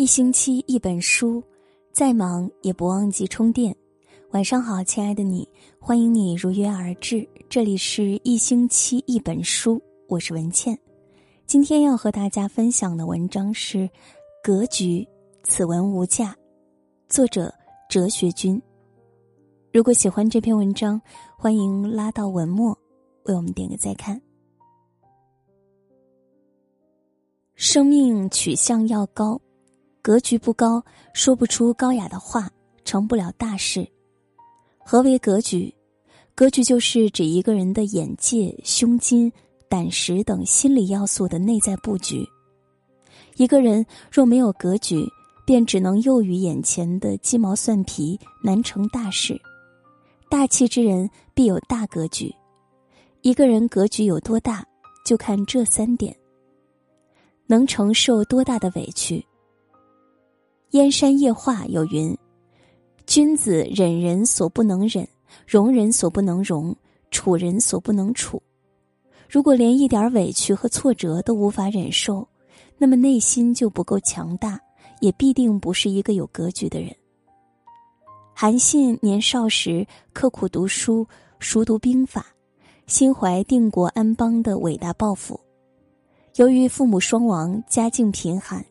一星期一本书，再忙也不忘记充电。晚上好，亲爱的你，欢迎你如约而至。这里是一星期一本书，我是文倩。今天要和大家分享的文章是《格局》，此文无价。作者：哲学君。如果喜欢这篇文章，欢迎拉到文末为我们点个再看。生命取向要高。格局不高，说不出高雅的话，成不了大事。何为格局？格局就是指一个人的眼界、胸襟、胆识等心理要素的内在布局。一个人若没有格局，便只能囿于眼前的鸡毛蒜皮，难成大事。大气之人必有大格局。一个人格局有多大，就看这三点：能承受多大的委屈。燕山夜话有云：“君子忍人所不能忍，容人所不能容，处人所不能处。如果连一点委屈和挫折都无法忍受，那么内心就不够强大，也必定不是一个有格局的人。”韩信年少时刻苦读书，熟读兵法，心怀定国安邦的伟大抱负。由于父母双亡，家境贫寒。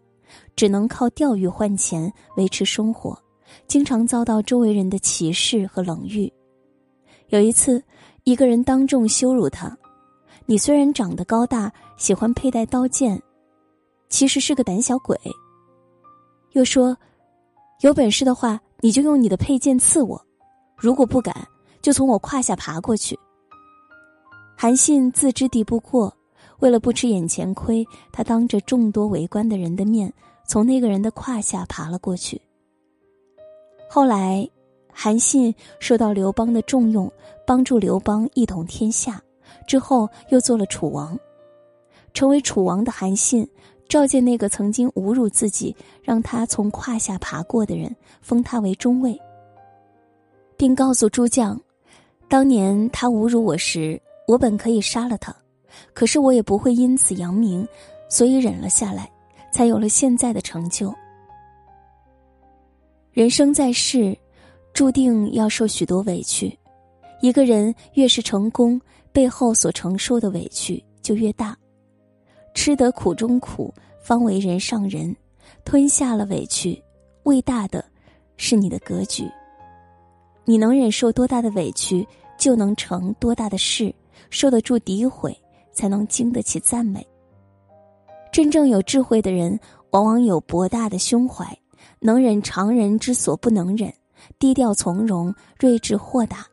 只能靠钓鱼换钱维持生活，经常遭到周围人的歧视和冷遇。有一次，一个人当众羞辱他：“你虽然长得高大，喜欢佩戴刀剑，其实是个胆小鬼。”又说：“有本事的话，你就用你的佩剑刺我；如果不敢，就从我胯下爬过去。”韩信自知敌不过，为了不吃眼前亏，他当着众多围观的人的面。从那个人的胯下爬了过去。后来，韩信受到刘邦的重用，帮助刘邦一统天下。之后又做了楚王。成为楚王的韩信，召见那个曾经侮辱自己、让他从胯下爬过的人，封他为中尉，并告诉诸将：当年他侮辱我时，我本可以杀了他，可是我也不会因此扬名，所以忍了下来。才有了现在的成就。人生在世，注定要受许多委屈。一个人越是成功，背后所承受的委屈就越大。吃得苦中苦，方为人上人。吞下了委屈，伟大的是你的格局。你能忍受多大的委屈，就能成多大的事。受得住诋毁，才能经得起赞美。真正有智慧的人，往往有博大的胸怀，能忍常人之所不能忍，低调从容，睿智豁达，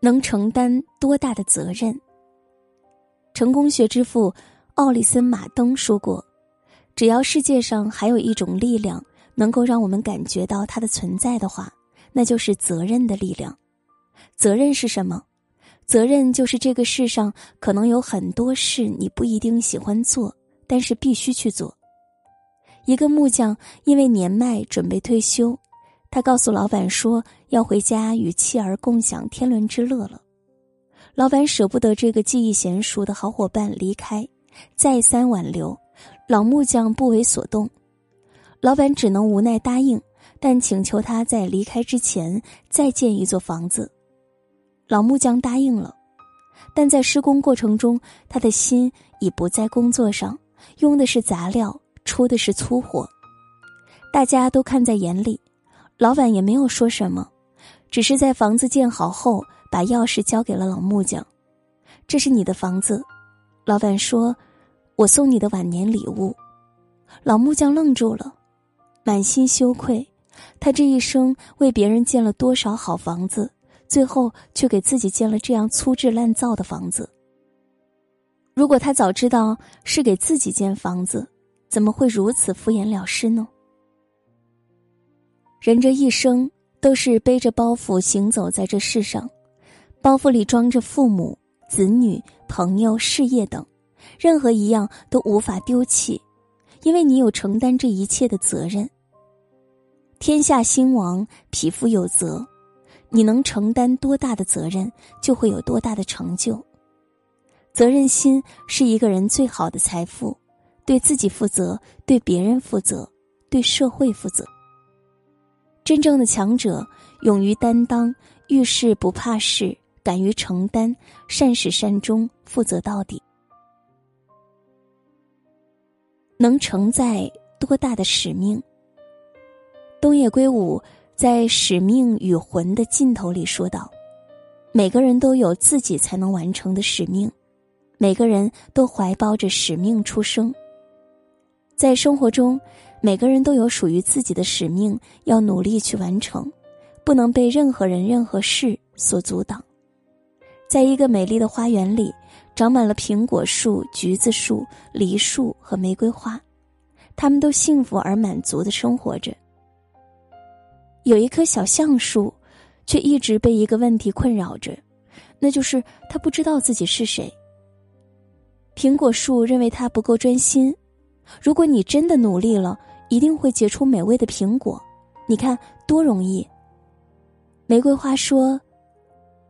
能承担多大的责任。成功学之父奥里森·马登说过：“只要世界上还有一种力量能够让我们感觉到它的存在的话，那就是责任的力量。责任是什么？”责任就是这个世上可能有很多事你不一定喜欢做，但是必须去做。一个木匠因为年迈准备退休，他告诉老板说要回家与妻儿共享天伦之乐了。老板舍不得这个技艺娴熟的好伙伴离开，再三挽留，老木匠不为所动。老板只能无奈答应，但请求他在离开之前再建一座房子。老木匠答应了，但在施工过程中，他的心已不在工作上，用的是杂料，出的是粗活。大家都看在眼里，老板也没有说什么，只是在房子建好后，把钥匙交给了老木匠：“这是你的房子。”老板说：“我送你的晚年礼物。”老木匠愣住了，满心羞愧，他这一生为别人建了多少好房子。最后却给自己建了这样粗制滥造的房子。如果他早知道是给自己建房子，怎么会如此敷衍了事呢？人这一生都是背着包袱行走在这世上，包袱里装着父母、子女、朋友、事业等，任何一样都无法丢弃，因为你有承担这一切的责任。天下兴亡，匹夫有责。你能承担多大的责任，就会有多大的成就。责任心是一个人最好的财富，对自己负责，对别人负责，对社会负责。真正的强者，勇于担当，遇事不怕事，敢于承担，善始善终，负责到底。能承载多大的使命？东野圭吾在《使命与魂》的尽头里说道：“每个人都有自己才能完成的使命，每个人都怀抱着使命出生。在生活中，每个人都有属于自己的使命，要努力去完成，不能被任何人、任何事所阻挡。在一个美丽的花园里，长满了苹果树、橘子树、梨树和玫瑰花，他们都幸福而满足的生活着。”有一棵小橡树，却一直被一个问题困扰着，那就是他不知道自己是谁。苹果树认为他不够专心。如果你真的努力了，一定会结出美味的苹果。你看多容易。玫瑰花说：“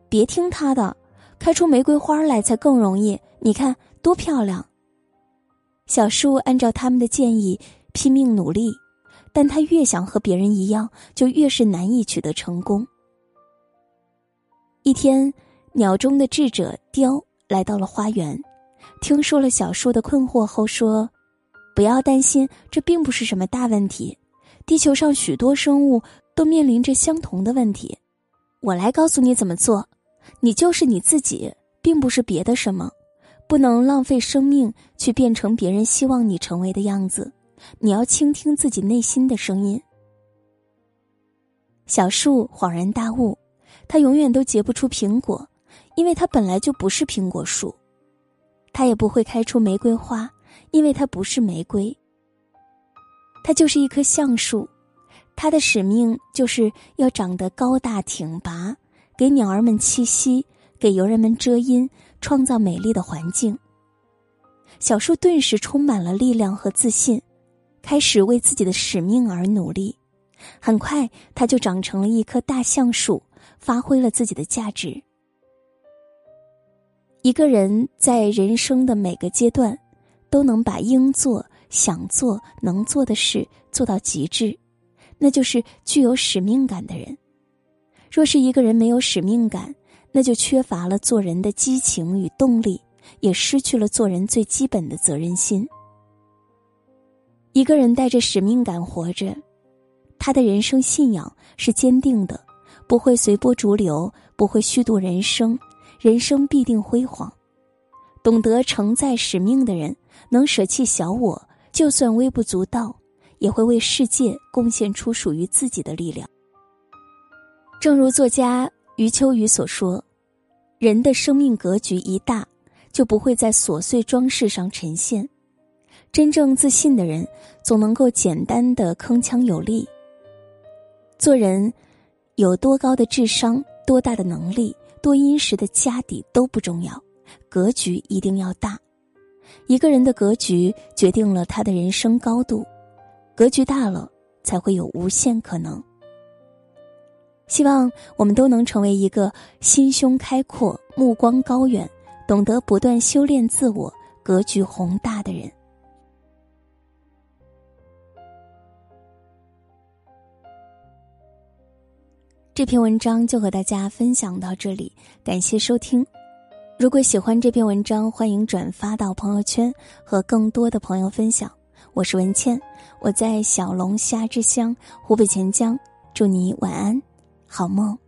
别听他的，开出玫瑰花来才更容易。你看多漂亮。”小树按照他们的建议拼命努力。但他越想和别人一样，就越是难以取得成功。一天，鸟中的智者雕来到了花园，听说了小树的困惑后说：“不要担心，这并不是什么大问题。地球上许多生物都面临着相同的问题。我来告诉你怎么做。你就是你自己，并不是别的什么。不能浪费生命去变成别人希望你成为的样子。”你要倾听自己内心的声音。小树恍然大悟，它永远都结不出苹果，因为它本来就不是苹果树；它也不会开出玫瑰花，因为它不是玫瑰。它就是一棵橡树，它的使命就是要长得高大挺拔，给鸟儿们栖息，给游人们遮阴，创造美丽的环境。小树顿时充满了力量和自信。开始为自己的使命而努力，很快他就长成了一棵大橡树，发挥了自己的价值。一个人在人生的每个阶段，都能把应做、想做、能做的事做到极致，那就是具有使命感的人。若是一个人没有使命感，那就缺乏了做人的激情与动力，也失去了做人最基本的责任心。一个人带着使命感活着，他的人生信仰是坚定的，不会随波逐流，不会虚度人生，人生必定辉煌。懂得承载使命的人，能舍弃小我，就算微不足道，也会为世界贡献出属于自己的力量。正如作家余秋雨所说：“人的生命格局一大，就不会在琐碎装饰上呈现。”真正自信的人，总能够简单的铿锵有力。做人，有多高的智商、多大的能力、多殷实的家底都不重要，格局一定要大。一个人的格局决定了他的人生高度，格局大了，才会有无限可能。希望我们都能成为一个心胸开阔、目光高远、懂得不断修炼自我、格局宏大的人。这篇文章就和大家分享到这里，感谢收听。如果喜欢这篇文章，欢迎转发到朋友圈和更多的朋友分享。我是文倩，我在小龙虾之乡湖北潜江，祝你晚安，好梦。